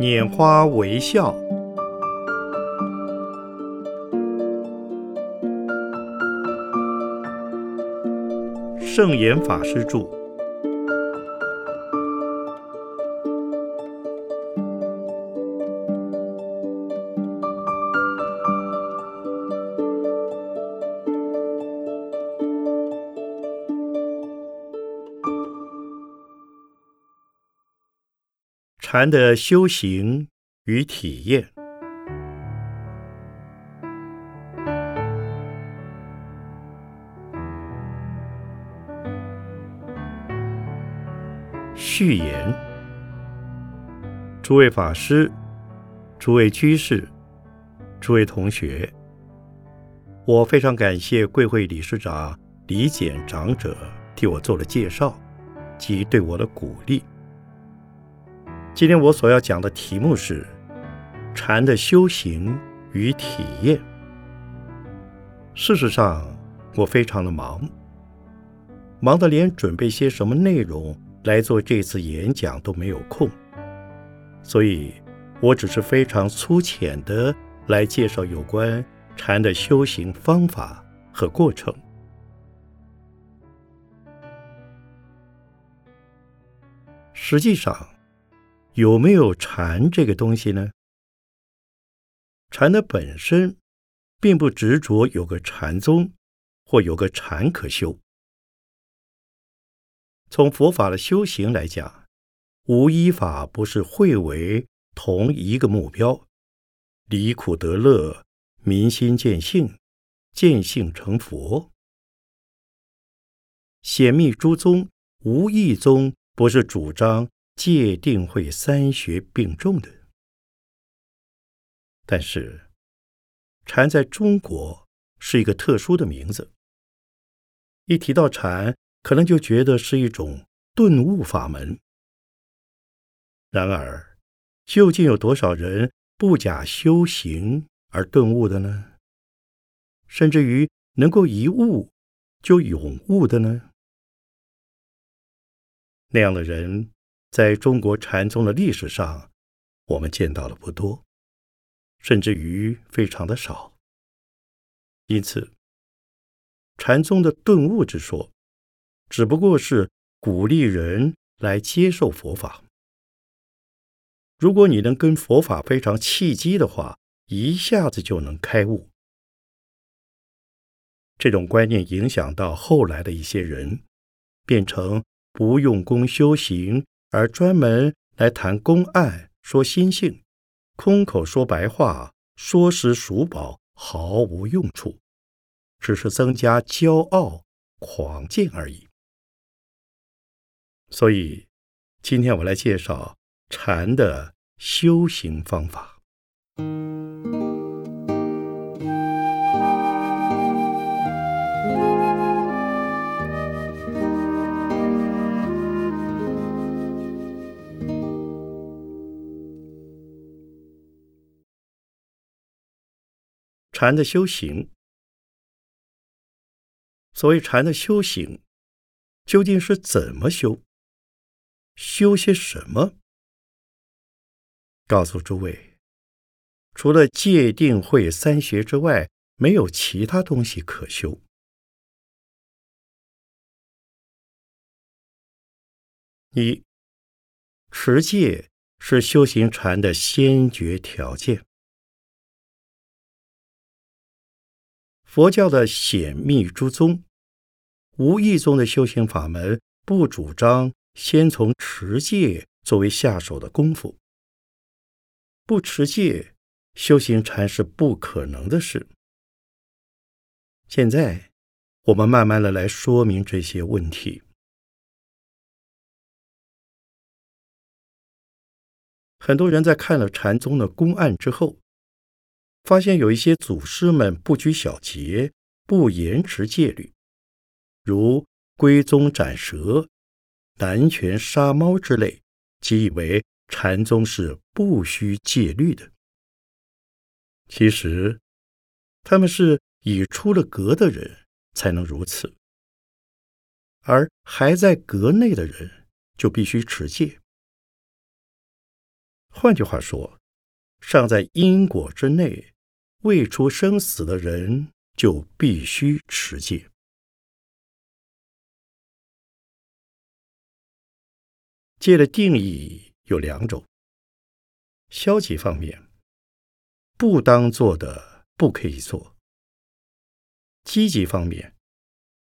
拈花微笑，圣严法师著。禅的修行与体验。序言：诸位法师、诸位居士、诸位同学，我非常感谢贵会理事长李简长者替我做了介绍及对我的鼓励。今天我所要讲的题目是禅的修行与体验。事实上，我非常的忙，忙得连准备些什么内容来做这次演讲都没有空，所以我只是非常粗浅的来介绍有关禅的修行方法和过程。实际上。有没有禅这个东西呢？禅的本身并不执着有个禅宗或有个禅可修。从佛法的修行来讲，无一法不是会为同一个目标：离苦得乐，明心见性，见性成佛。显密诸宗无一宗不是主张。界定会三学并重的，但是禅在中国是一个特殊的名字。一提到禅，可能就觉得是一种顿悟法门。然而，究竟有多少人不假修行而顿悟的呢？甚至于能够一悟就永悟的呢？那样的人。在中国禅宗的历史上，我们见到的不多，甚至于非常的少。因此，禅宗的顿悟之说，只不过是鼓励人来接受佛法。如果你能跟佛法非常契机的话，一下子就能开悟。这种观念影响到后来的一些人，变成不用功修行。而专门来谈公案、说心性，空口说白话，说时数宝，毫无用处，只是增加骄傲、狂劲而已。所以，今天我来介绍禅的修行方法。禅的修行，所谓禅的修行，究竟是怎么修？修些什么？告诉诸位，除了戒定慧三学之外，没有其他东西可修。一持戒是修行禅的先决条件。佛教的显密诸宗，无意中的修行法门，不主张先从持戒作为下手的功夫。不持戒，修行禅是不可能的事。现在，我们慢慢的来说明这些问题。很多人在看了禅宗的公案之后。发现有一些祖师们不拘小节，不严持戒律，如归宗斩蛇、南拳杀猫之类，即以为禅宗是不需戒律的。其实，他们是已出了阁的人才能如此，而还在阁内的人就必须持戒。换句话说，尚在因果之内、未出生死的人，就必须持戒。戒的定义有两种：消极方面，不当做的不可以做；积极方面，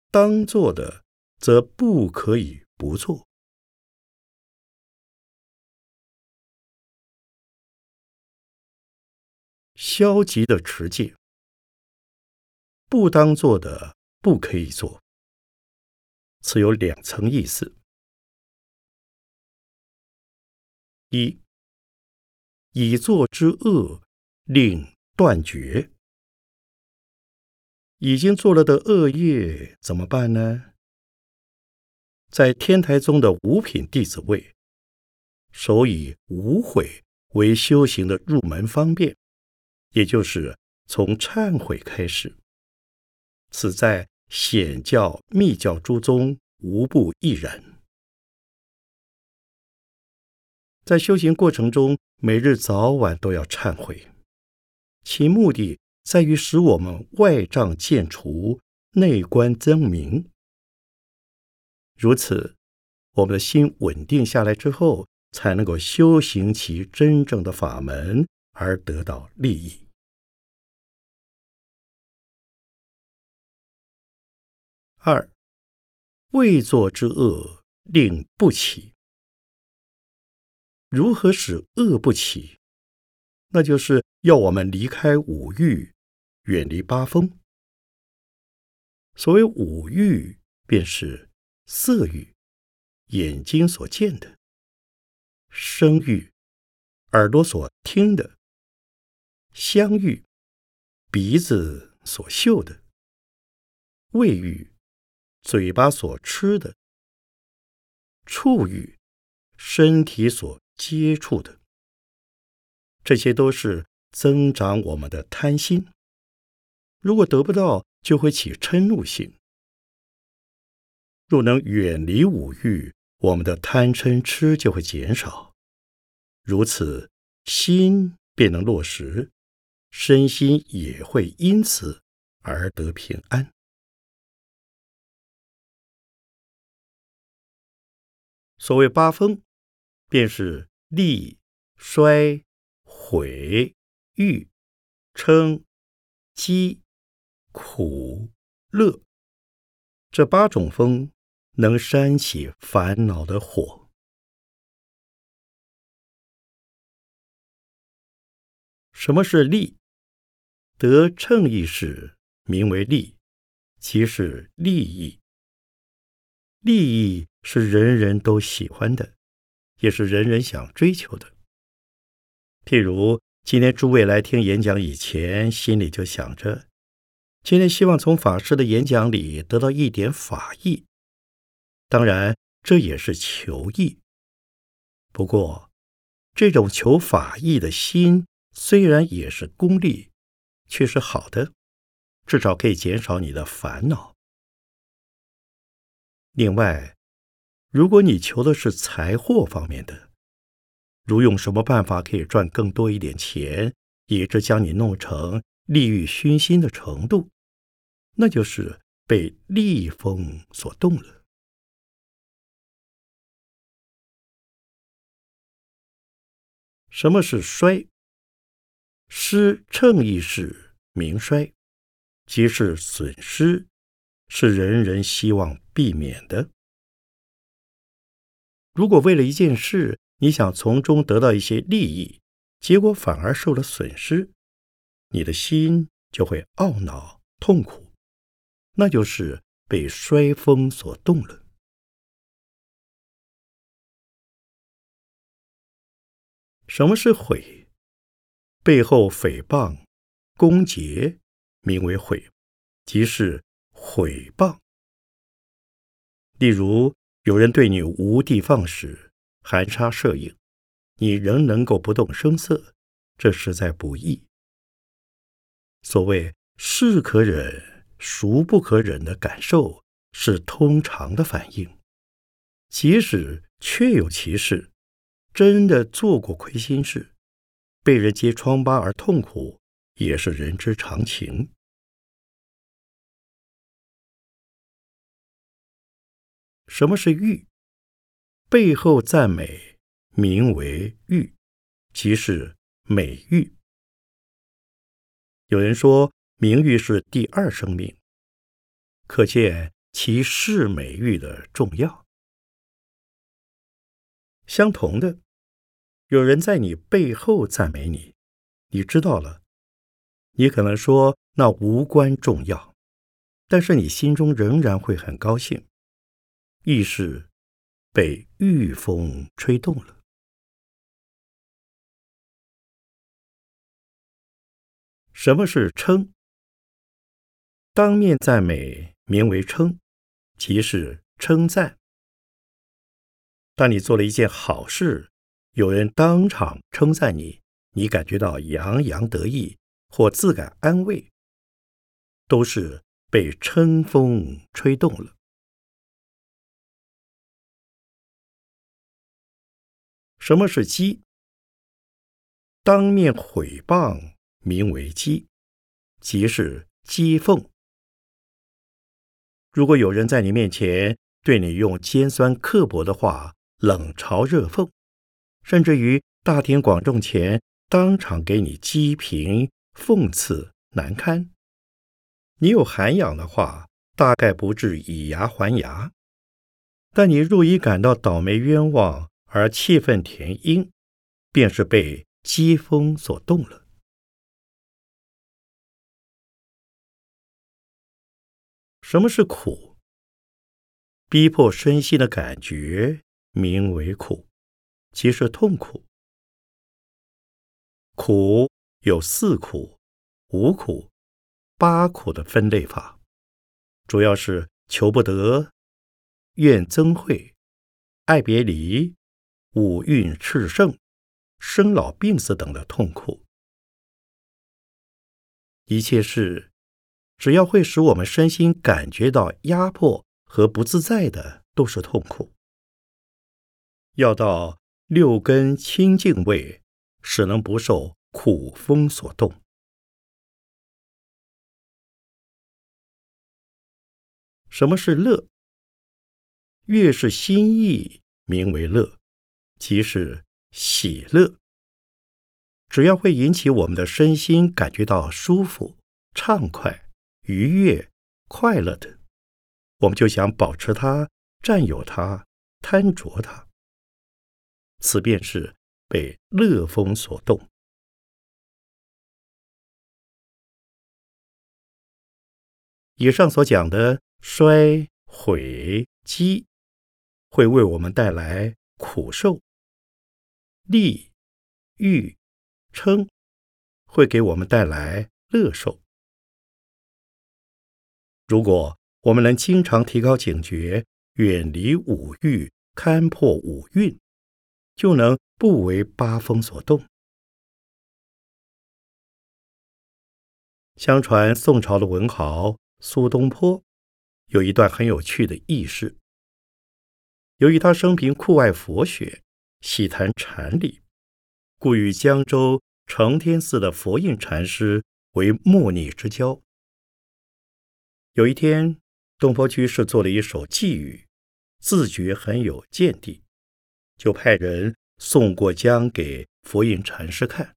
当做的则不可以不做。消极的持戒，不当做的不可以做，此有两层意思。一，已作之恶，令断绝。已经做了的恶业怎么办呢？在天台宗的五品弟子位，首以无悔为修行的入门方便，也就是从忏悔开始。此在显教、密教诸宗无不亦然。在修行过程中，每日早晚都要忏悔，其目的在于使我们外障渐除，内观增明。如此，我们的心稳定下来之后，才能够修行其真正的法门，而得到利益。二，未作之恶，令不起。如何使恶不起？那就是要我们离开五欲，远离八风。所谓五欲，便是色欲，眼睛所见的；声欲，耳朵所听的；香欲，鼻子所嗅的；味欲，嘴巴所吃的；触欲，身体所。接触的，这些都是增长我们的贪心。如果得不到，就会起嗔怒心。若能远离五欲，我们的贪嗔痴就会减少，如此心便能落实，身心也会因此而得平安。所谓八风。便是利、衰、毁、欲、嗔、饥、苦、乐这八种风，能煽起烦恼的火。什么是利？得称意时，名为利，即是利益。利益是人人都喜欢的。也是人人想追求的。譬如今天诸位来听演讲以前，心里就想着，今天希望从法师的演讲里得到一点法益。当然，这也是求益。不过，这种求法益的心，虽然也是功利，却是好的，至少可以减少你的烦恼。另外，如果你求的是财货方面的，如用什么办法可以赚更多一点钱，以致将你弄成利欲熏心的程度，那就是被利风所动了。什么是衰？失称意是名衰，即是损失，是人人希望避免的。如果为了一件事，你想从中得到一些利益，结果反而受了损失，你的心就会懊恼痛苦，那就是被衰风所动了。什么是毁？背后诽谤、攻讦，名为毁，即是毁谤。例如。有人对你无的放矢、含沙射影，你仍能够不动声色，这实在不易。所谓“是可忍，孰不可忍”的感受，是通常的反应。即使确有其事，真的做过亏心事，被人揭疮疤而痛苦，也是人之常情。什么是誉？背后赞美，名为誉，即是美誉。有人说，名誉是第二生命，可见其视美誉的重要。相同的，有人在你背后赞美你，你知道了，你可能说那无关重要，但是你心中仍然会很高兴。亦是被御风吹动了。什么是称？当面赞美名为称，即是称赞。当你做了一件好事，有人当场称赞你，你感觉到洋洋得意或自感安慰，都是被称风吹动了。什么是讥？当面毁谤名为讥，即是讥讽。如果有人在你面前对你用尖酸刻薄的话冷嘲热讽，甚至于大庭广众前当场给你讥评、讽刺、难堪，你有涵养的话，大概不至以牙还牙。但你若已感到倒霉冤枉，而气愤填膺，便是被讥风所动了。什么是苦？逼迫身心的感觉名为苦，即是痛苦。苦有四苦、五苦、八苦的分类法，主要是求不得、怨憎会、爱别离。五蕴炽盛、生老病死等的痛苦，一切事只要会使我们身心感觉到压迫和不自在的，都是痛苦。要到六根清净位，使能不受苦风所动。什么是乐？越是心意，名为乐。即是喜乐，只要会引起我们的身心感觉到舒服、畅快、愉悦、快乐的，我们就想保持它、占有它、贪着它。此便是被乐风所动。以上所讲的衰、毁、积，会为我们带来苦受。利、欲、称，会给我们带来乐受。如果我们能经常提高警觉，远离五欲，勘破五蕴，就能不为八风所动。相传宋朝的文豪苏东坡有一段很有趣的轶事。由于他生平酷爱佛学。喜谈禅理，故与江州承天寺的佛印禅师为莫逆之交。有一天，东坡居士做了一首寄语，自觉很有见地，就派人送过江给佛印禅师看。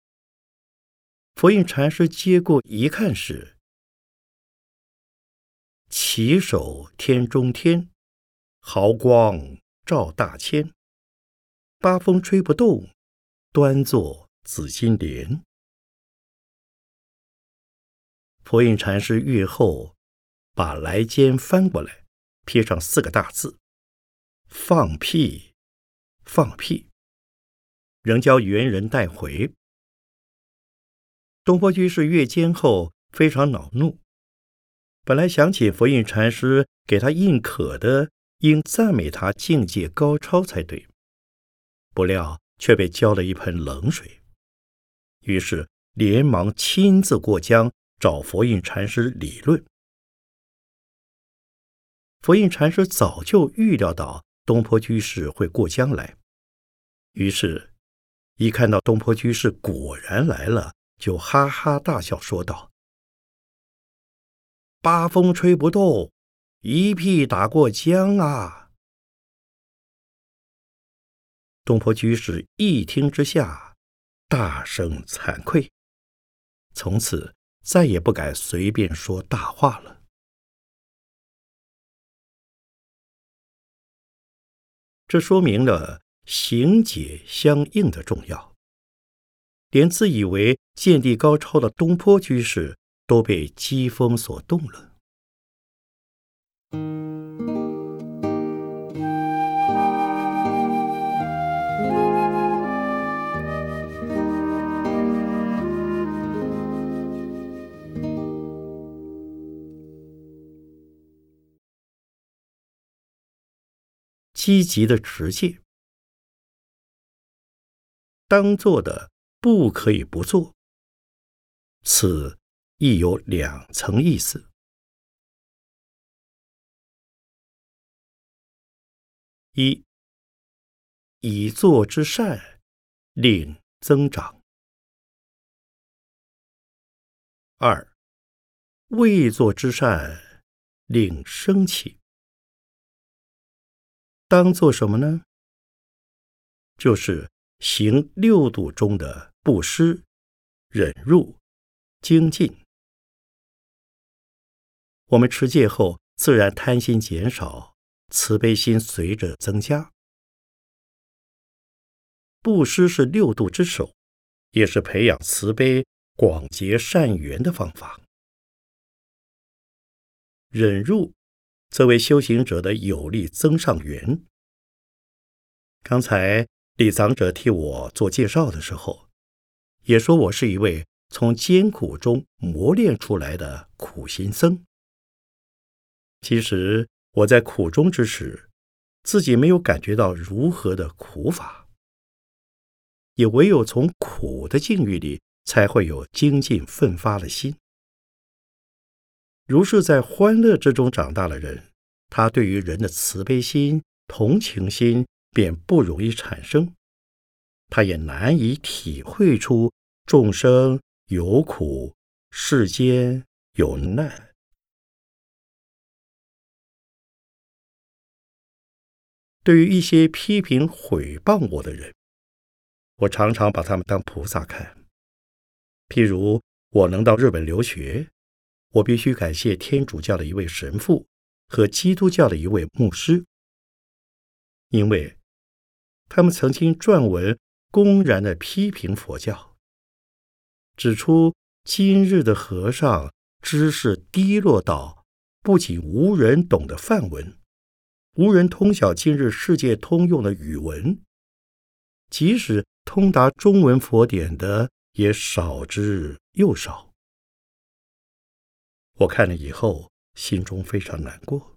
佛印禅师接过一看时，起手天中天，毫光照大千。八风吹不动，端坐紫金莲。佛印禅师阅后，把来笺翻过来，贴上四个大字：“放屁，放屁。”仍教猿人带回。东坡居士阅笺后非常恼怒，本来想请佛印禅师给他印可的，应赞美他境界高超才对。不料却被浇了一盆冷水，于是连忙亲自过江找佛印禅师理论。佛印禅师早就预料到东坡居士会过江来，于是，一看到东坡居士果然来了，就哈哈大笑，说道：“八风吹不动，一屁打过江啊！”东坡居士一听之下，大声惭愧，从此再也不敢随便说大话了。这说明了行解相应的重要。连自以为见地高超的东坡居士都被讥讽所动了。积极的持戒，当做的不可以不做。此亦有两层意思：一，以作之善，令增长；二，未作之善，令升起。当做什么呢？就是行六度中的布施、忍辱、精进。我们持戒后，自然贪心减少，慈悲心随着增加。布施是六度之首，也是培养慈悲、广结善缘的方法。忍辱。作为修行者的有力增上缘。刚才李长者替我做介绍的时候，也说我是一位从艰苦中磨练出来的苦行僧。其实我在苦中之时，自己没有感觉到如何的苦法，也唯有从苦的境遇里，才会有精进奋发的心。如是在欢乐之中长大的人，他对于人的慈悲心、同情心便不容易产生，他也难以体会出众生有苦、世间有难。对于一些批评毁谤我的人，我常常把他们当菩萨看。譬如我能到日本留学。我必须感谢天主教的一位神父和基督教的一位牧师，因为他们曾经撰文公然的批评佛教，指出今日的和尚知识低落到不仅无人懂的梵文，无人通晓今日世界通用的语文，即使通达中文佛典的也少之又少。我看了以后，心中非常难过，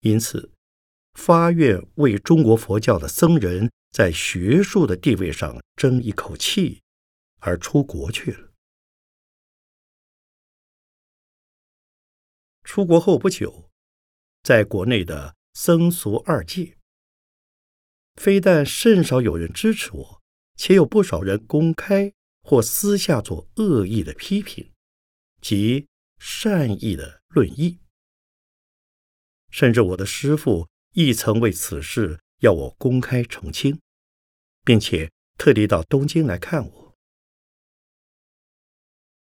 因此发愿为中国佛教的僧人在学术的地位上争一口气，而出国去了。出国后不久，在国内的僧俗二界，非但甚少有人支持我，且有不少人公开或私下做恶意的批评，即。善意的论议，甚至我的师父亦曾为此事要我公开澄清，并且特地到东京来看我。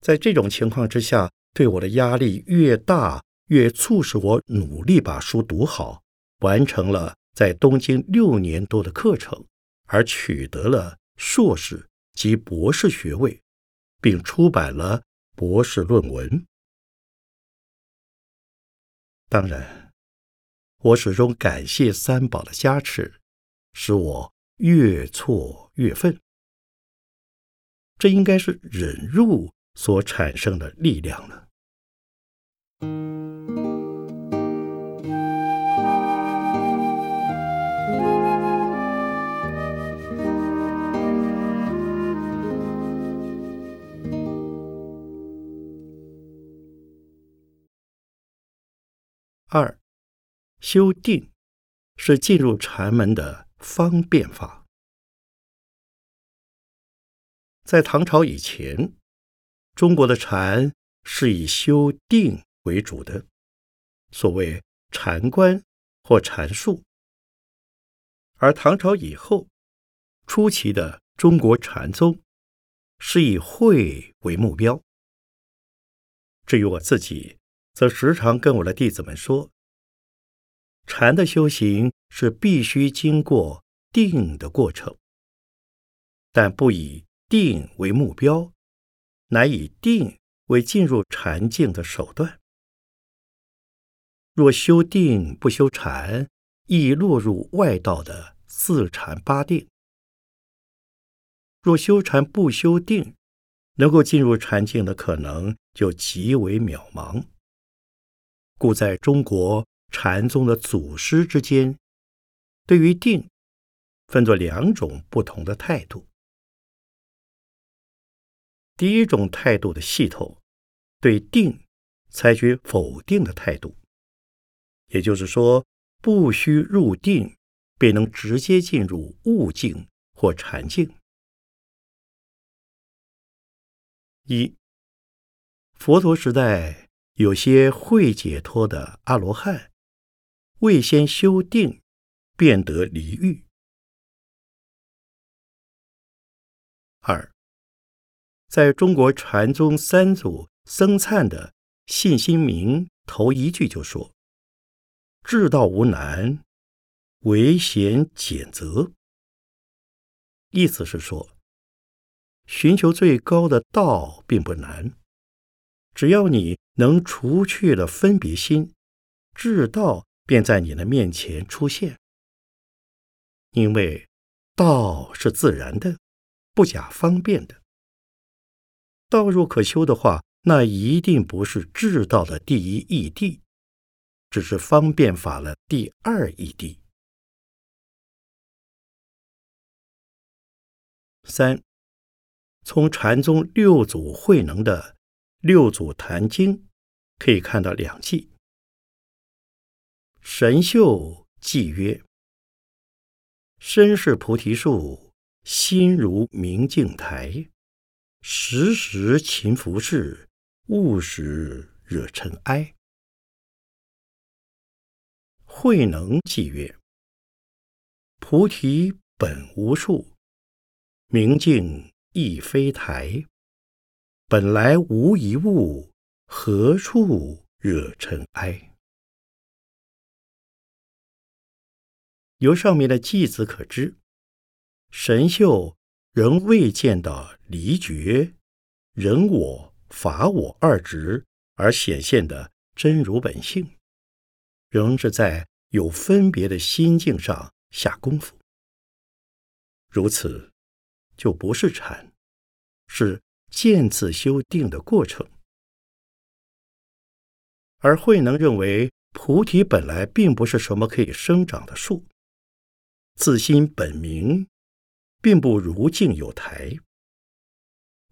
在这种情况之下，对我的压力越大，越促使我努力把书读好，完成了在东京六年多的课程，而取得了硕士及博士学位，并出版了博士论文。当然，我始终感谢三宝的加持，使我越挫越奋。这应该是忍辱所产生的力量了。修定是进入禅门的方便法。在唐朝以前，中国的禅是以修定为主的，所谓禅观或禅术；而唐朝以后，初期的中国禅宗是以慧为目标。至于我自己，则时常跟我的弟子们说，禅的修行是必须经过定的过程，但不以定为目标，乃以定为进入禅境的手段。若修定不修禅，易落入外道的四禅八定；若修禅不修定，能够进入禅境的可能就极为渺茫。故在中国禅宗的祖师之间，对于定分作两种不同的态度。第一种态度的系统，对定采取否定的态度，也就是说，不需入定，便能直接进入悟境或禅境。一，佛陀时代有些会解脱的阿罗汉，未先修定，便得离欲。二。在中国禅宗三祖僧璨的信心明头一句就说：“至道无难，唯贤简择。”意思是说，寻求最高的道并不难，只要你能除去了分别心，至道便在你的面前出现。因为道是自然的，不假方便的。道若可修的话，那一定不是智道的第一义谛，只是方便法了第二义谛。三，从禅宗六祖慧能的《六祖坛经》可以看到两记。神秀记曰：“身是菩提树，心如明镜台。”时时勤拂拭，勿使惹尘埃。慧能记曰：“菩提本无树，明镜亦非台。本来无一物，何处惹尘埃？”由上面的句子可知，神秀。仍未见到离觉、人我、法我二执而显现的真如本性，仍是在有分别的心境上下功夫。如此，就不是禅，是渐次修定的过程。而慧能认为，菩提本来并不是什么可以生长的树，自心本明。并不如镜有台，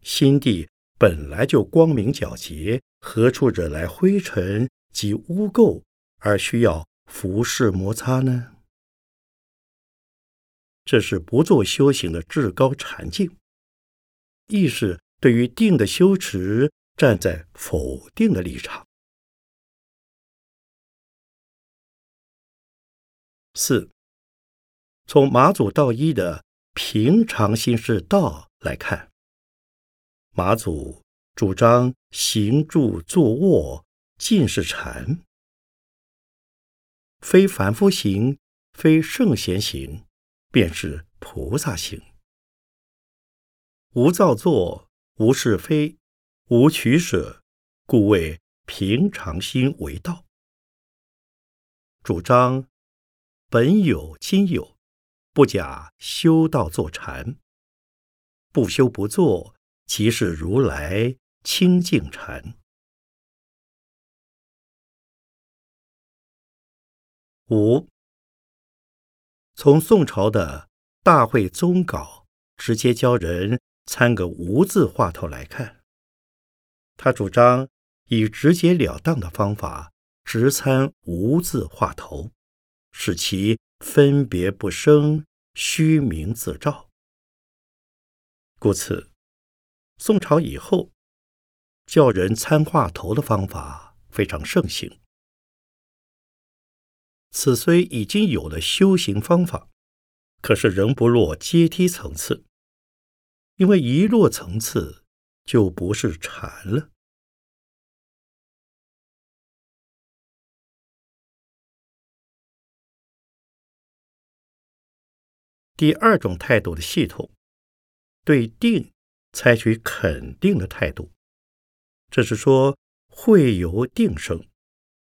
心地本来就光明皎洁，何处惹来灰尘及污垢而需要服饰摩擦呢？这是不做修行的至高禅境，亦是对于定的修持站在否定的立场。四，从马祖道一的。平常心是道来看，马祖主张行住坐卧尽是禅，非凡夫行，非圣贤行，便是菩萨行。无造作，无是非，无取舍，故谓平常心为道。主张本有今有。不假修道坐禅，不修不坐，即是如来清净禅。五，从宋朝的大会宗稿直接教人参个无字话头来看，他主张以直截了当的方法直参无字话头，使其。分别不生，虚名自照。故此，宋朝以后，叫人参话头的方法非常盛行。此虽已经有了修行方法，可是仍不落阶梯层次，因为一落层次就不是禅了。第二种态度的系统，对定采取肯定的态度，这是说会由定生，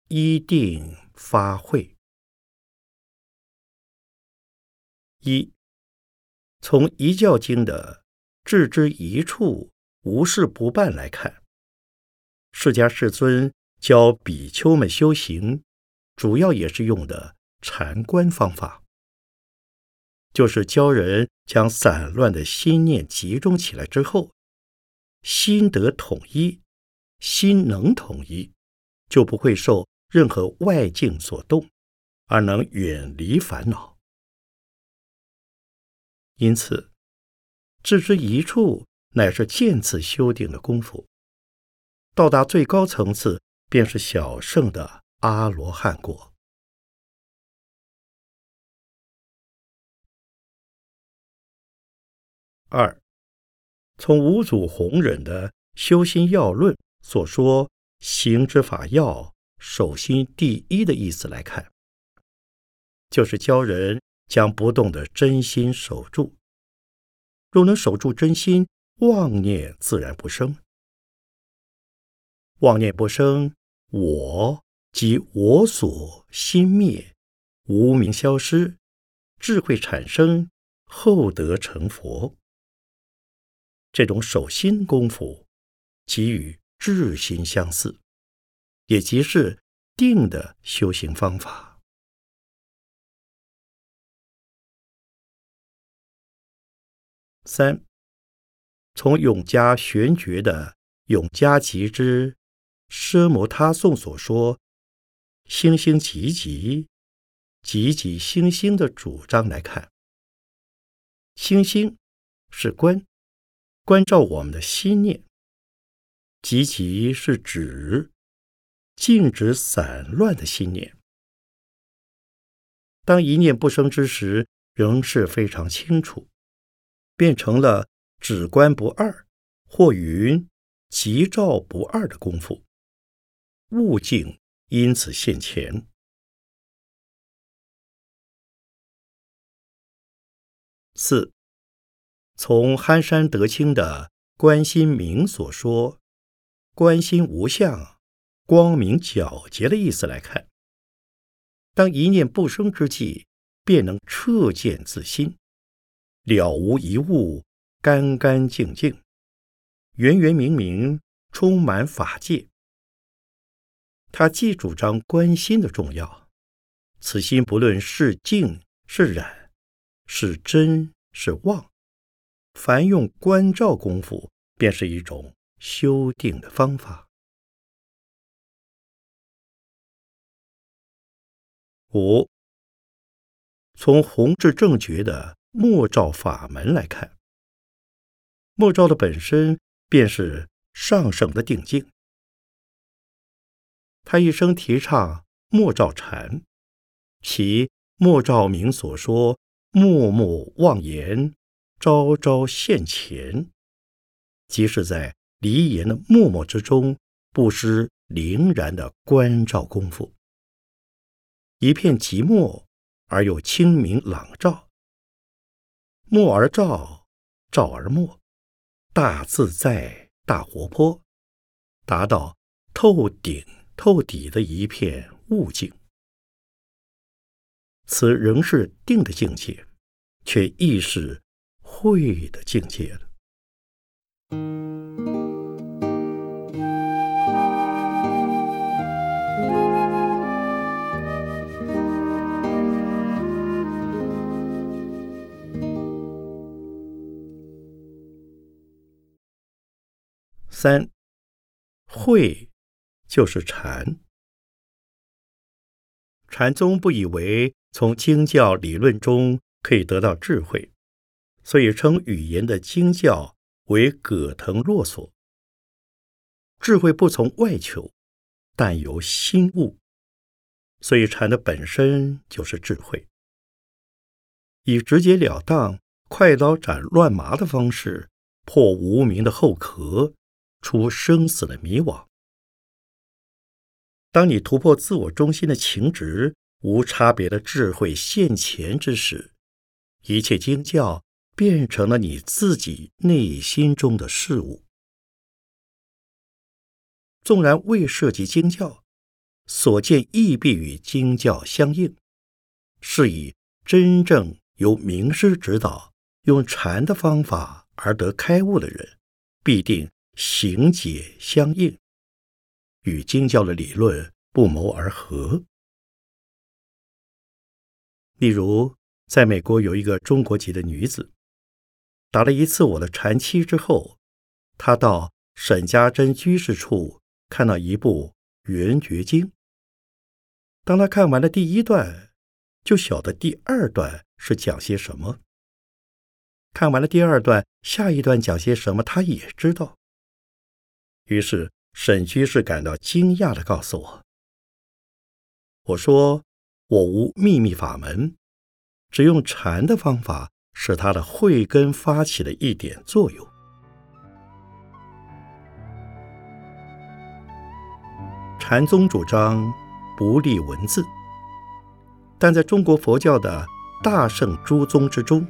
依定发会。一从《一教经》的置之一处，无事不办来看，释迦世尊教比丘们修行，主要也是用的禅观方法。就是教人将散乱的心念集中起来之后，心得统一，心能统一，就不会受任何外境所动，而能远离烦恼。因此，置之一处，乃是渐次修定的功夫。到达最高层次，便是小圣的阿罗汉果。二，从五祖弘忍的《修心要论》所说“行之法要，守心第一”的意思来看，就是教人将不动的真心守住。若能守住真心，妄念自然不生。妄念不生，我即我所心灭，无名消失，智慧产生，后得成佛。这种守心功夫，即与智心相似，也即是定的修行方法。三，从永嘉玄觉的《永嘉集之奢摩他颂》所说“星星急急，急急星星”的主张来看，星星是观。关照我们的心念，即其是指静止散乱的心念。当一念不生之时，仍是非常清楚，变成了止观不二，或云即照不二的功夫，悟境因此现前。四。从憨山德清的《观心明》所说“观心无相，光明皎洁”的意思来看，当一念不生之际，便能彻见自心，了无一物，干干净净，圆圆明明，充满法界。他既主张观心的重要，此心不论是静是染，是真是妄。凡用观照功夫，便是一种修定的方法。五，从弘治正觉的默照法门来看，默照的本身便是上圣的定境。他一生提倡默照禅，其默照明所说“默默妄言”。朝朝现前，即是在离言的默默之中，不失凛然的关照功夫。一片寂寞而又清明朗照，默而照，照而默，大自在，大活泼，达到透顶透底的一片悟境。此仍是定的境界，却亦是。会的境界了。三会就是禅，禅宗不以为从经教理论中可以得到智慧。所以称语言的经教为葛藤络索。智慧不从外求，但由心悟，所以禅的本身就是智慧。以直截了当、快刀斩乱麻的方式破无名的后壳，出生死的迷惘。当你突破自我中心的情执、无差别的智慧现前之时，一切经教变成了你自己内心中的事物。纵然未涉及经教，所见亦必与经教相应。是以真正由名师指导，用禅的方法而得开悟的人，必定行解相应，与经教的理论不谋而合。例如，在美国有一个中国籍的女子，打了一次我的禅期之后，他到沈家珍居士处。看到一部《圆觉经》，当他看完了第一段，就晓得第二段是讲些什么；看完了第二段，下一段讲些什么，他也知道。于是沈居士感到惊讶的告诉我：“我说我无秘密法门，只用禅的方法，是他的慧根发起的一点作用。”禅宗主张不立文字，但在中国佛教的大圣诸宗之中，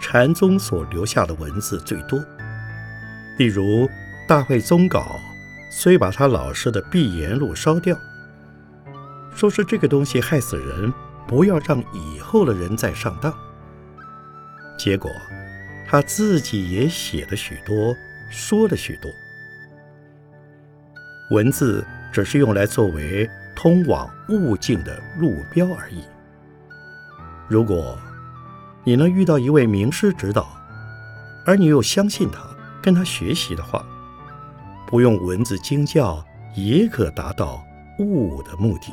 禅宗所留下的文字最多。例如《大会宗稿》，虽把他老师的《碧岩录》烧掉，说是这个东西害死人，不要让以后的人再上当。结果他自己也写了许多，说了许多文字。只是用来作为通往悟境的路标而已。如果你能遇到一位名师指导，而你又相信他，跟他学习的话，不用文字经教也可达到悟的目的。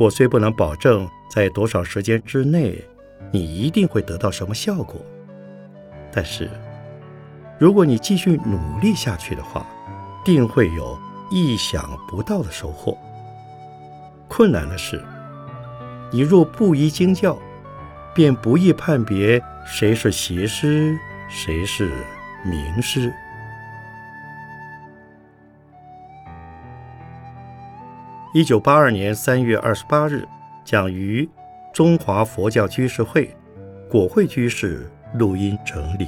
我虽不能保证在多少时间之内你一定会得到什么效果，但是如果你继续努力下去的话，定会有。意想不到的收获。困难的是，你若不依经教，便不易判别谁是邪师，谁是名师。一九八二年三月二十八日，讲于中华佛教居士会果会居士录音整理。